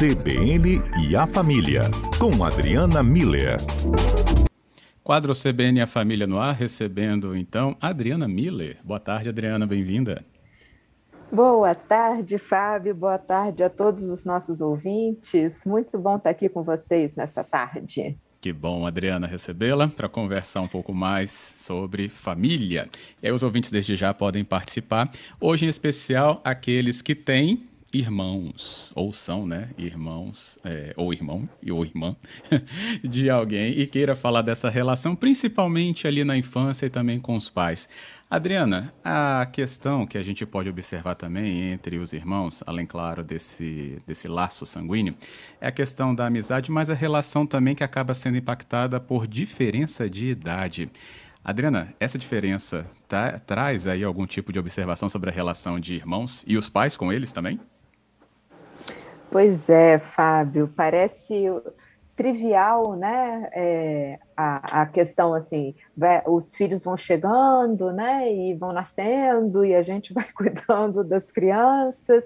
CBN e a Família, com Adriana Miller. Quadro CBN e a Família no ar, recebendo então Adriana Miller. Boa tarde, Adriana, bem-vinda. Boa tarde, Fábio. Boa tarde a todos os nossos ouvintes. Muito bom estar aqui com vocês nessa tarde. Que bom, Adriana, recebê-la para conversar um pouco mais sobre família. E aí, os ouvintes desde já podem participar. Hoje, em especial, aqueles que têm irmãos, ou são, né, irmãos, é, ou irmão ou irmã de alguém e queira falar dessa relação, principalmente ali na infância e também com os pais. Adriana, a questão que a gente pode observar também entre os irmãos, além, claro, desse, desse laço sanguíneo, é a questão da amizade, mas a relação também que acaba sendo impactada por diferença de idade. Adriana, essa diferença tá, traz aí algum tipo de observação sobre a relação de irmãos e os pais com eles também? Pois é, Fábio, parece trivial, né? É, a, a questão assim, vai, os filhos vão chegando, né? E vão nascendo e a gente vai cuidando das crianças,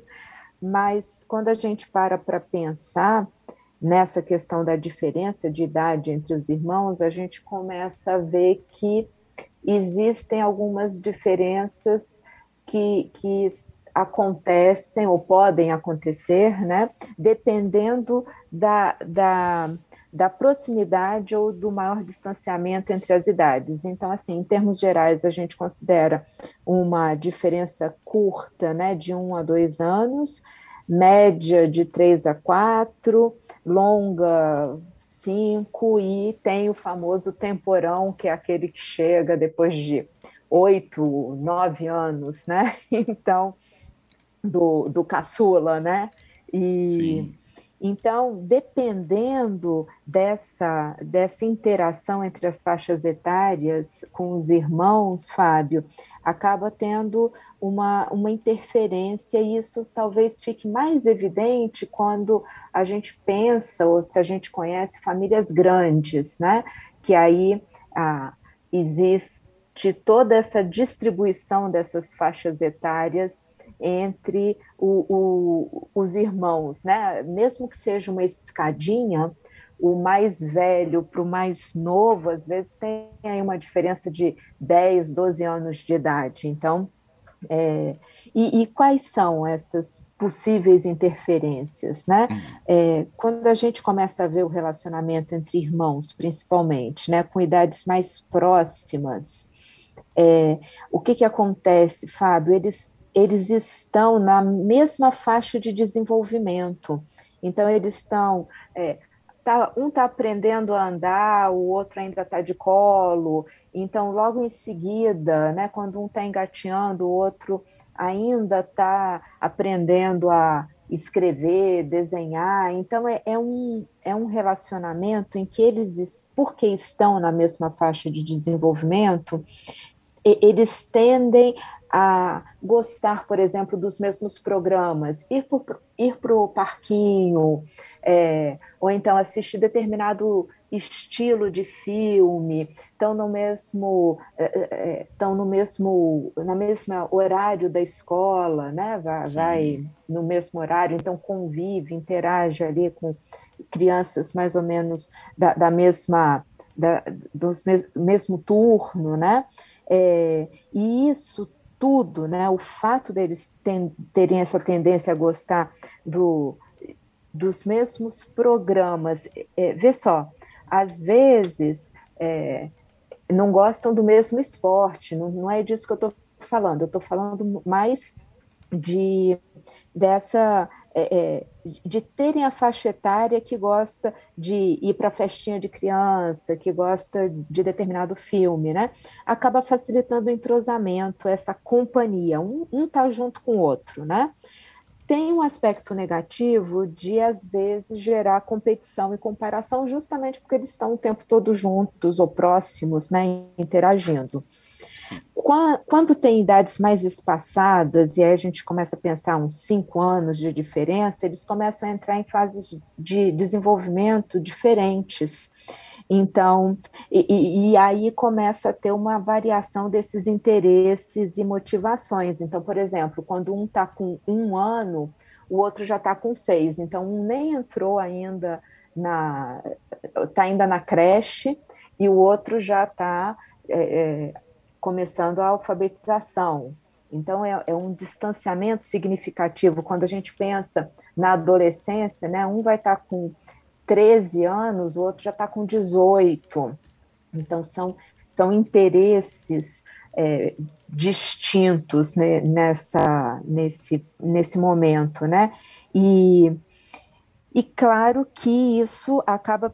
mas quando a gente para para pensar nessa questão da diferença de idade entre os irmãos, a gente começa a ver que existem algumas diferenças que, que acontecem ou podem acontecer, né, dependendo da, da, da proximidade ou do maior distanciamento entre as idades. Então, assim, em termos gerais, a gente considera uma diferença curta, né, de um a dois anos, média de três a quatro, longa cinco, e tem o famoso temporão, que é aquele que chega depois de oito, nove anos, né? Então, do, do caçula, né? E Sim. então, dependendo dessa, dessa interação entre as faixas etárias com os irmãos, Fábio, acaba tendo uma, uma interferência, e isso talvez fique mais evidente quando a gente pensa, ou se a gente conhece famílias grandes, né? Que aí ah, existe toda essa distribuição dessas faixas etárias entre o, o, os irmãos, né? Mesmo que seja uma escadinha, o mais velho para o mais novo, às vezes tem aí uma diferença de 10, 12 anos de idade. Então, é, e, e, quais são essas possíveis interferências, né? Uhum. É, quando a gente começa a ver o relacionamento entre irmãos, principalmente, né, com idades mais próximas, é, o que que acontece, Fábio? Eles eles estão na mesma faixa de desenvolvimento. Então, eles estão. É, tá, um está aprendendo a andar, o outro ainda está de colo. Então, logo em seguida, né, quando um está engateando, o outro ainda está aprendendo a escrever, desenhar. Então, é, é, um, é um relacionamento em que eles, porque estão na mesma faixa de desenvolvimento, eles tendem a gostar, por exemplo, dos mesmos programas, ir para ir o parquinho, é, ou então assistir determinado estilo de filme, estão no mesmo estão é, é, no mesmo na mesma horário da escola, né? Vai, vai, no mesmo horário, então convive, interage ali com crianças mais ou menos da, da mesma da, dos mes, mesmo turno, né? É, e isso tudo, né, o fato deles ten, terem essa tendência a gostar do, dos mesmos programas, é, vê só, às vezes é, não gostam do mesmo esporte, não, não é disso que eu estou falando, eu estou falando mais de dessa é, é, de terem a faixa etária que gosta de ir para festinha de criança, que gosta de determinado filme, né? Acaba facilitando o entrosamento, essa companhia, um está junto com o outro, né? Tem um aspecto negativo de, às vezes, gerar competição e comparação, justamente porque eles estão o tempo todo juntos ou próximos, né, interagindo. Quando tem idades mais espaçadas, e aí a gente começa a pensar uns cinco anos de diferença, eles começam a entrar em fases de desenvolvimento diferentes. Então, e, e, aí começa a ter uma variação desses interesses e motivações. Então, por exemplo, quando um está com um ano, o outro já está com seis, então um nem entrou ainda na, está ainda na creche e o outro já está é, é, começando a alfabetização. Então é, é, um distanciamento significativo quando a gente pensa na adolescência, né? Um vai estar tá com 13 anos, o outro já está com 18. Então são são interesses é, distintos né, nessa, nesse, nesse momento, né? E, e claro que isso acaba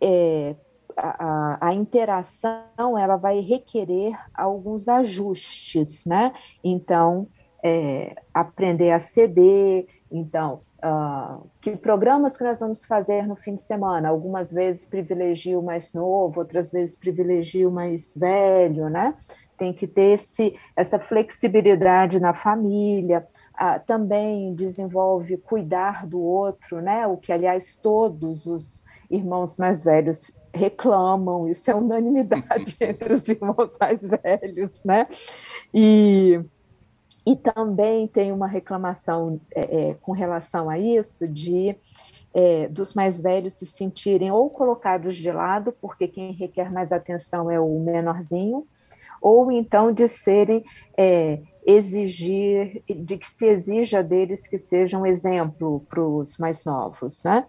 é, a, a, interação ela vai requerer alguns ajustes, né? Então, é, aprender a ceder, então, uh, que programas que nós vamos fazer no fim de semana? Algumas vezes privilegio o mais novo, outras vezes privilegio o mais velho, né? tem que ter esse, essa flexibilidade na família, ah, também desenvolve cuidar do outro, né? O que, aliás, todos os irmãos mais velhos reclamam, isso é unanimidade entre os irmãos mais velhos, né? E, e também tem uma reclamação é, é, com relação a isso de é, dos mais velhos se sentirem ou colocados de lado, porque quem requer mais atenção é o menorzinho, ou então de serem é, exigir, de que se exija deles que sejam exemplo para os mais novos, né?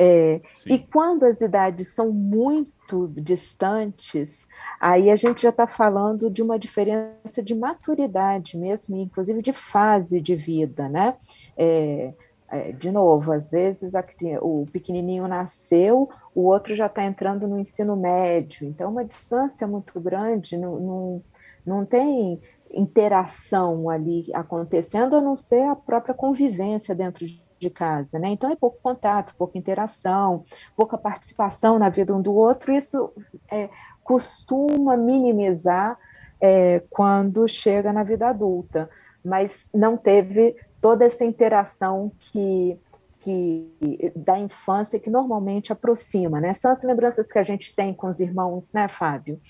É, e quando as idades são muito distantes, aí a gente já está falando de uma diferença de maturidade mesmo, inclusive de fase de vida, né? É, é, de novo, às vezes a, o pequenininho nasceu, o outro já está entrando no ensino médio, então uma distância muito grande, não, não, não tem interação ali acontecendo, a não ser a própria convivência dentro de casa, né? Então é pouco contato, pouca interação, pouca participação na vida um do outro, isso é, costuma minimizar é, quando chega na vida adulta, mas não teve toda essa interação que, que da infância que normalmente aproxima, né? São as lembranças que a gente tem com os irmãos, né, Fábio?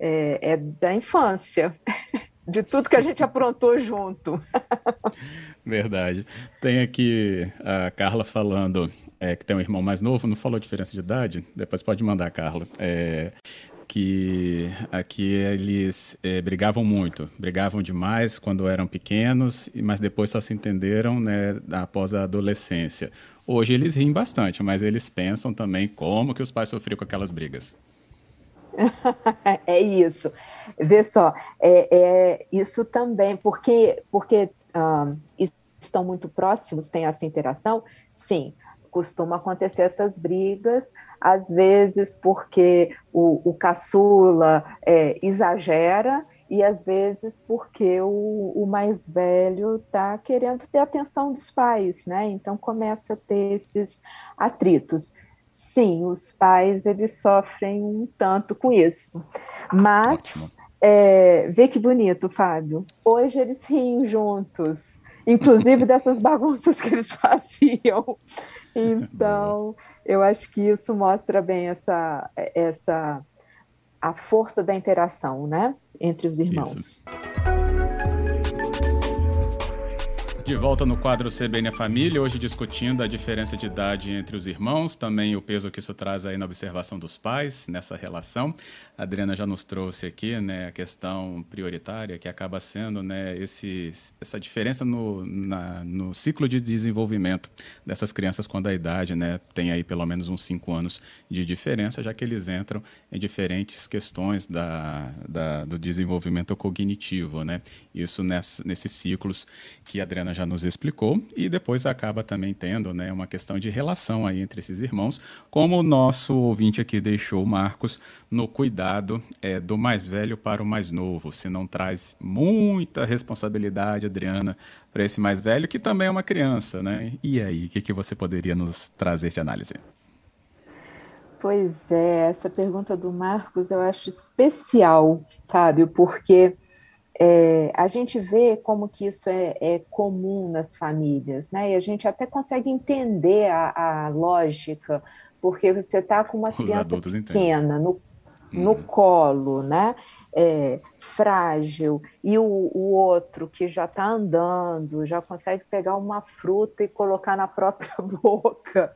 É, é da infância, de tudo que a gente aprontou junto. Verdade. Tem aqui a Carla falando é, que tem um irmão mais novo, não falou diferença de idade? Depois pode mandar, Carla. É, que aqui eles é, brigavam muito, brigavam demais quando eram pequenos, mas depois só se entenderam né, após a adolescência. Hoje eles riem bastante, mas eles pensam também como que os pais sofriam com aquelas brigas. é isso. Vê só, é, é isso também, porque, porque um, estão muito próximos, tem essa interação, sim, costuma acontecer essas brigas, às vezes porque o, o caçula é, exagera e às vezes porque o, o mais velho está querendo ter atenção dos pais, né? Então começa a ter esses atritos. Sim, os pais eles sofrem um tanto com isso, mas é, vê que bonito, Fábio. Hoje eles riem juntos, inclusive dessas bagunças que eles faziam. Então, eu acho que isso mostra bem essa, essa a força da interação, né, entre os irmãos. Isso. De volta no quadro CBN a Família, hoje discutindo a diferença de idade entre os irmãos, também o peso que isso traz aí na observação dos pais nessa relação. A Adriana já nos trouxe aqui né, a questão prioritária, que acaba sendo né, esse, essa diferença no, na, no ciclo de desenvolvimento dessas crianças quando a idade né, tem aí pelo menos uns 5 anos de diferença, já que eles entram em diferentes questões da, da do desenvolvimento cognitivo. Né? Isso ness, nesses ciclos que a Adriana já nos explicou, e depois acaba também tendo né, uma questão de relação aí entre esses irmãos, como o nosso ouvinte aqui deixou, Marcos, no cuidado é, do mais velho para o mais novo. Se não traz muita responsabilidade, Adriana, para esse mais velho, que também é uma criança, né? E aí, o que, que você poderia nos trazer de análise? Pois é, essa pergunta do Marcos eu acho especial, Fábio, porque é, a gente vê como que isso é, é, comum nas famílias, né? E a gente até consegue entender a, a lógica, porque você está com uma criança pequena no no uhum. colo, né? É, frágil, e o, o, outro que já está andando, já consegue pegar uma fruta e colocar na própria boca,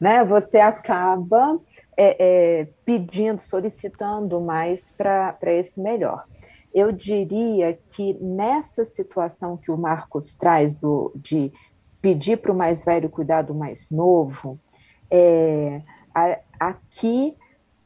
né? Você acaba é, é, pedindo, solicitando mais para esse melhor. Eu diria que nessa situação que o Marcos traz do, de pedir para o mais velho cuidar do mais novo, é, a, aqui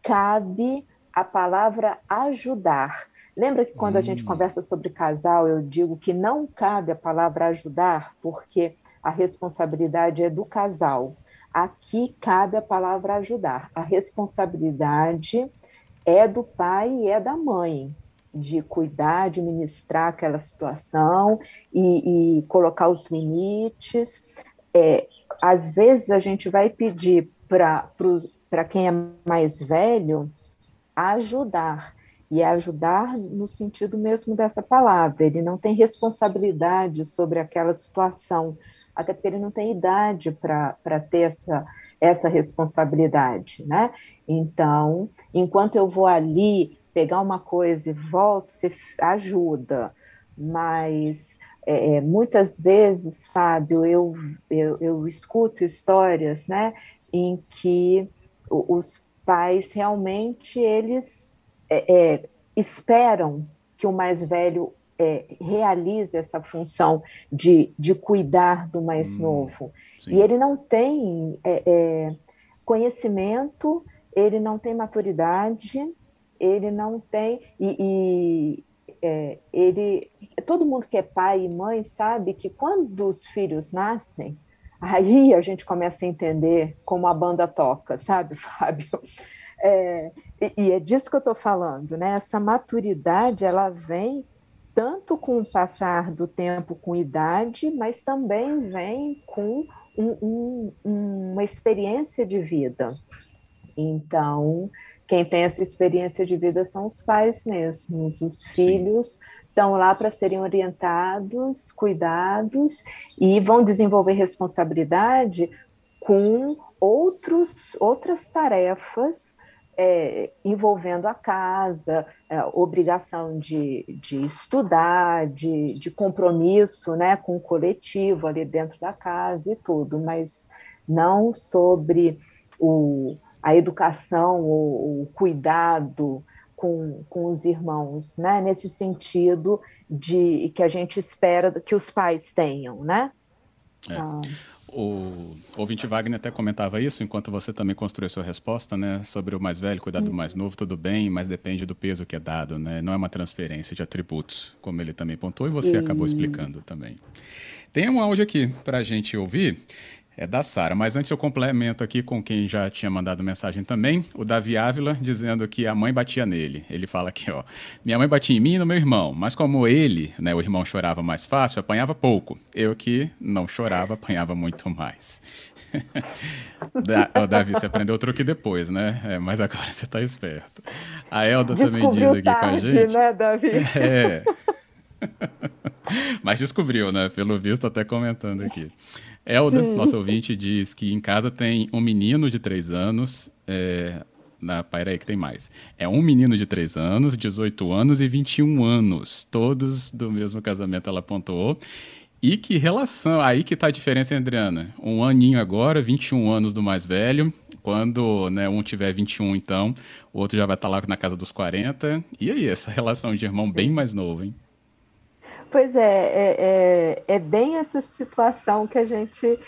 cabe a palavra ajudar. Lembra que quando hum. a gente hum. conversa sobre casal, eu digo que não cabe a palavra ajudar, porque a responsabilidade é do casal. Aqui cabe a palavra ajudar. A responsabilidade é do pai e é da mãe, de cuidar, de ministrar aquela situação e, e colocar os limites. É, às vezes a gente vai pedir para quem é mais velho ajudar. E é ajudar no sentido mesmo dessa palavra. Ele não tem responsabilidade sobre aquela situação, até porque ele não tem idade para ter essa, essa responsabilidade, né? Então, enquanto eu vou ali pegar uma coisa e volto, você ajuda, mas é, é, muitas vezes, Fábio, eu, eu, eu, escuto histórias, né, em que os pais realmente eles é, é, esperam que o mais velho é, realize essa função de, de cuidar do mais hum, novo. Sim. E ele não tem é, conhecimento, ele não tem maturidade, ele não tem. E, e é, ele. Todo mundo que é pai e mãe sabe que quando os filhos nascem, Aí a gente começa a entender como a banda toca, sabe, Fábio? É, e, é disso que eu estou falando, né? Essa maturidade ela vem tanto com o passar do tempo com idade, mas também vem com um, um, uma experiência de vida. Então, quem tem essa experiência de vida são os pais mesmos, os filhos estão lá para serem orientados, cuidados e vão desenvolver responsabilidade com outros, outras tarefas é, envolvendo a casa, é, obrigação de, de estudar, de, de compromisso né, com o coletivo ali dentro da casa e tudo, mas não sobre o, a educação, o, o cuidado com, com os irmãos, né? Nesse sentido de que a gente espera que os pais tenham, né? É. Ah. O ouvinte Wagner até comentava isso enquanto você também construiu sua resposta, né? Sobre o mais velho cuidar do hum. mais novo, tudo bem, mas depende do peso que é dado, né? Não é uma transferência de atributos, como ele também pontuou e você acabou explicando também. Tem um áudio aqui para a gente ouvir. É da Sara, mas antes eu complemento aqui com quem já tinha mandado mensagem também, o Davi Ávila, dizendo que a mãe batia nele. Ele fala aqui, ó, minha mãe batia em mim e no meu irmão, mas como ele, né, o irmão chorava mais fácil, apanhava pouco. Eu que não chorava, apanhava muito mais. da, Davi, você aprendeu o truque depois, né? É, mas agora você está esperto. A Elda também diz aqui tarde, com a gente. né, Davi? É. mas descobriu, né? Pelo visto, até comentando aqui. Elda, nosso ouvinte, diz que em casa tem um menino de 3 anos. É, na aí que tem mais. É um menino de 3 anos, 18 anos e 21 anos. Todos do mesmo casamento, ela apontou. E que relação, aí que tá a diferença, Adriana? Um aninho agora, 21 anos do mais velho. Quando né, um tiver 21, então, o outro já vai estar tá lá na casa dos 40. E aí, essa relação de irmão bem mais novo, hein? Pois é, é, é, é, bem essa situação que a gente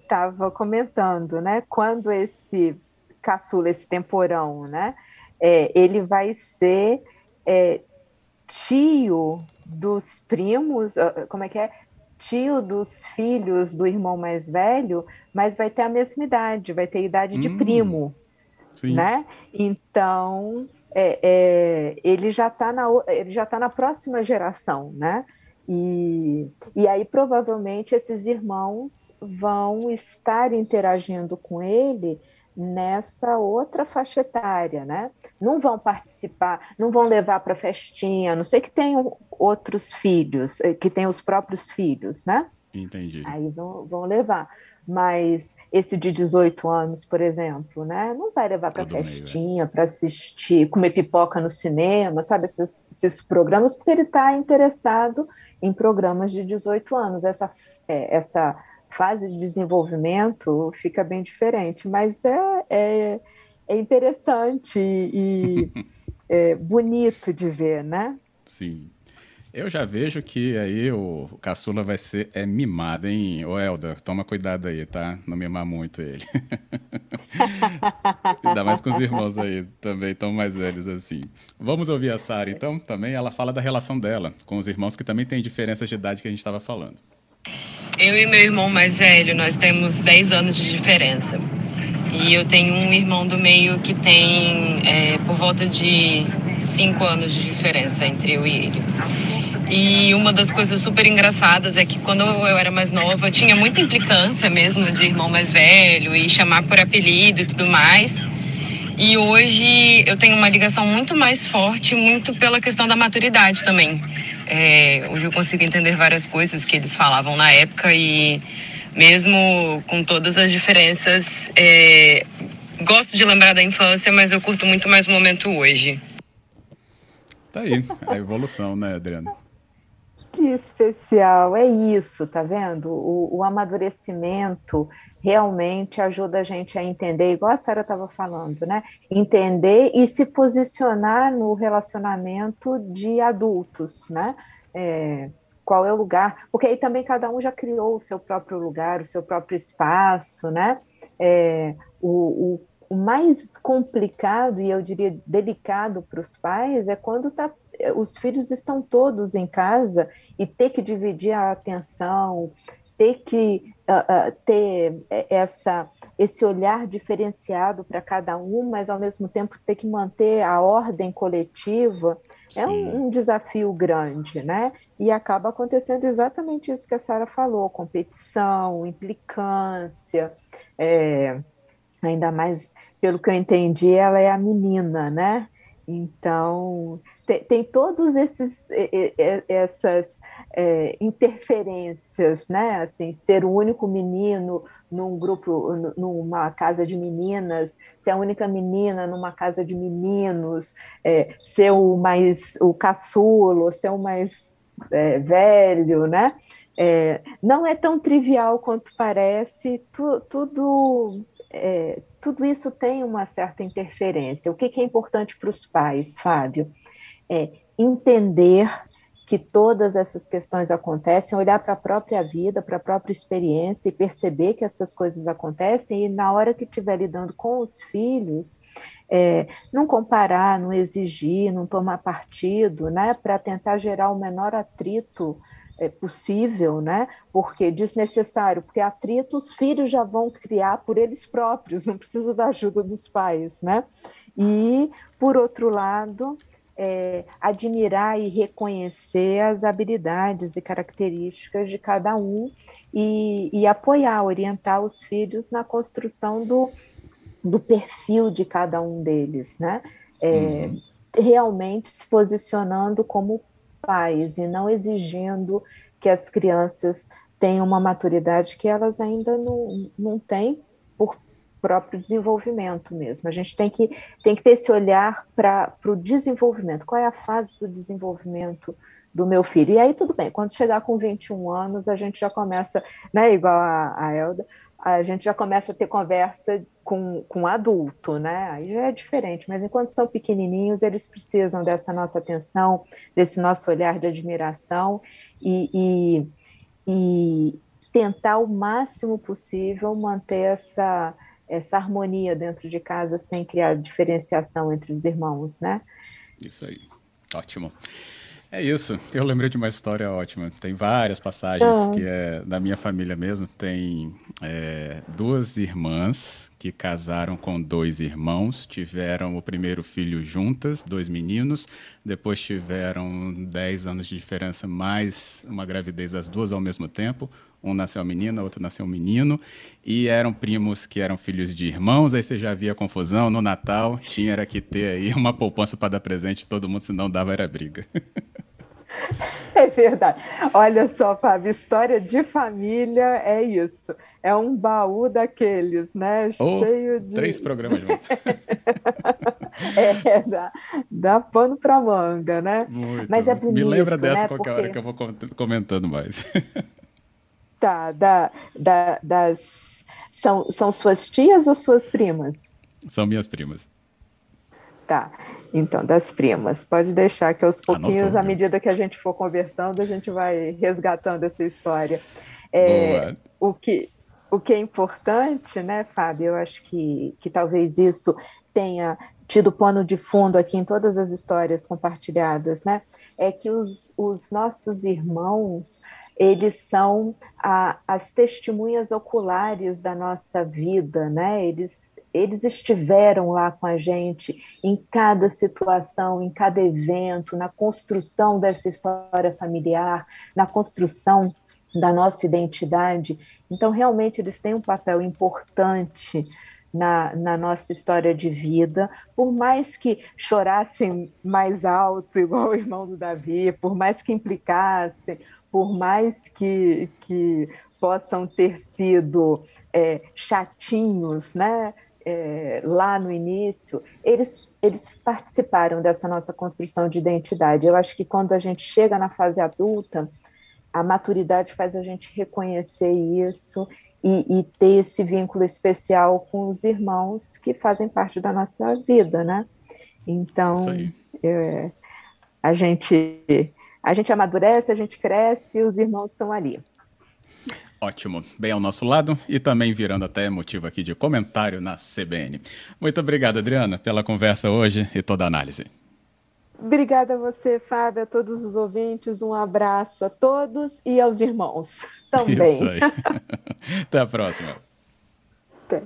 estava é, comentando, né? Quando esse caçula, esse temporão, né? É, ele vai ser é, tio dos primos, ah, como é que é? Tio dos filhos do irmão mais velho, mas vai ter a mesma idade, vai ter idade hum, de primo, sim. né? Então é, é, ele já está na, ele já tá na próxima geração, né? E, e aí provavelmente esses irmãos vão estar interagindo com ele nessa outra faixa etária, né? Não vão participar, não vão levar para festinha, não sei que tenham outros filhos, eh, que tenham os próprios filhos, né? Entendi. Aí vão, vão levar. Mas esse de 18 anos, por exemplo, né? Não vai levar para é. festinha, para assistir, comer pipoca no cinema, sabe? Esses, esses programas, porque ele está interessado em programas de 18 anos. Essa, é, essa fase de desenvolvimento fica bem diferente, mas é, é, é interessante e é bonito de ver, né? Sim. Eu já vejo que aí o, caçula vai ser é mimado, hein? Ô, Helder, toma cuidado aí, tá? Não mimar muito ele. Ainda mais com os irmãos aí, também tão mais velhos assim. Vamos ouvir a Sara, então, também. Ela fala da relação dela com os irmãos, que também tem diferenças de idade que a gente estava falando. Eu e meu irmão mais velho, nós temos 10 anos de diferença. E eu tenho um irmão do meio que tem é, por volta de 5 anos de diferença entre eu e ele. E uma das coisas super engraçadas é que quando eu era mais nova, tinha muita implicância mesmo de irmão mais velho e chamar por apelido e tudo mais. E hoje eu tenho uma ligação muito mais forte, muito pela questão da maturidade também. É, hoje eu consigo entender várias coisas que eles falavam na época e mesmo com todas as diferenças, é, gosto de lembrar da infância, mas eu curto muito mais o momento hoje. Tá aí, a evolução, né, Adriana? Que especial, é isso, tá vendo? O, o amadurecimento realmente ajuda a gente a entender, igual a Sara estava falando, né? Entender e se posicionar no relacionamento de adultos, né? É, qual é o lugar? Porque aí também cada um já criou o seu próprio lugar, o seu próprio espaço, né? É, o, o, o mais complicado e eu diria delicado para os pais é quando tá os filhos estão todos em casa e ter que dividir a atenção, ter que uh, uh, ter essa, esse olhar diferenciado para cada um, mas ao mesmo tempo ter que manter a ordem coletiva Sim. é um, um, desafio grande, né? E acaba acontecendo exatamente isso que a Sara falou: competição, implicância, é, ainda mais pelo que eu entendi, ela é a menina, né? Então, tem, tem todos esses essas é, interferências, né? Assim, ser o único menino num grupo, numa casa de meninas, ser a única menina numa casa de meninos, é, ser o mais o caçulo, ser o mais é, velho, né? É, não é tão trivial quanto parece, tu, tudo é, tudo isso tem uma certa interferência. O que, que é importante para os pais, Fábio? É entender que todas essas questões acontecem, olhar para a própria vida, para a própria experiência e perceber que essas coisas acontecem e na hora que estiver lidando com os filhos, é, não comparar, não exigir, não tomar partido, né, para tentar gerar o menor atrito é, possível, né? Porque desnecessário, porque atrito os filhos já vão criar por eles próprios, não precisa da ajuda dos pais, né? E por outro lado, é, admirar e reconhecer as habilidades e características de cada um e, e apoiar, orientar os filhos na construção do, do perfil de cada um deles, né? É, uhum. Realmente se posicionando como pais e não exigindo que as crianças tenham uma maturidade que elas ainda não, não têm próprio desenvolvimento mesmo. A gente tem que, tem que ter esse olhar para o desenvolvimento. Qual é a fase do desenvolvimento do meu filho? E aí, tudo bem, quando chegar com 21 anos, a gente já começa, né, igual a, a Elda, a gente já começa a ter conversa com, com adulto, né? Aí já é diferente, mas enquanto são pequenininhos, eles precisam dessa nossa atenção, desse nosso olhar de admiração e, e, e tentar o máximo possível manter essa, essa harmonia dentro de casa sem criar diferenciação entre os irmãos, né? Isso aí, ótimo. É isso. Eu lembrei de uma história ótima. Tem várias passagens ah. que é da minha família mesmo. Tem é, duas irmãs que casaram com dois irmãos, tiveram o primeiro filho juntas, dois meninos. Depois tiveram 10 anos de diferença, mais uma gravidez as duas ao mesmo tempo. Um nasceu menina, outro nasceu menino. E eram primos que eram filhos de irmãos. Aí você já via confusão no Natal. Tinha era que ter aí uma poupança para dar presente todo mundo, senão dava era briga. É verdade. Olha só, Fábio, história de família é isso. É um baú daqueles, né? Oh, Cheio de. Três programas juntos. é, dá, dá pano para manga, né? Muito. Mas é bonito, Me lembra dessa né? qualquer Porque... hora que eu vou comentando mais. tá, da, da, das. São, são suas tias ou suas primas? São minhas primas. Tá. Então, das primas. Pode deixar que aos pouquinhos, à medida que a gente for conversando, a gente vai resgatando essa história. É, o, que, o que é importante, né, Fábio? Eu acho que, que talvez isso tenha tido pano de fundo aqui em todas as histórias compartilhadas, né? É que os, os nossos irmãos eles são a, as testemunhas oculares da nossa vida, né? Eles eles estiveram lá com a gente em cada situação, em cada evento, na construção dessa história familiar, na construção da nossa identidade. Então, realmente, eles têm um papel importante na, na, nossa história de vida, por mais que chorassem mais alto, igual o irmão do Davi, por mais que implicassem, por mais que, que possam ter sido é, chatinhos, né? é, lá no início, eles, eles participaram dessa nossa construção de identidade. Eu acho que quando a gente chega na fase adulta, a maturidade faz a gente reconhecer isso e, e ter esse vínculo especial com os irmãos que fazem parte da nossa vida, né? Então, é, a gente a gente amadurece, a gente cresce e os irmãos estão ali. Ótimo, bem ao nosso lado e também virando até motivo aqui de comentário na CBN. Muito obrigado, Adriana, pela conversa hoje e toda a análise. Obrigada a você, Fábio, a todos os ouvintes. Um abraço a todos e aos irmãos também. Isso aí. Até a próxima. Até.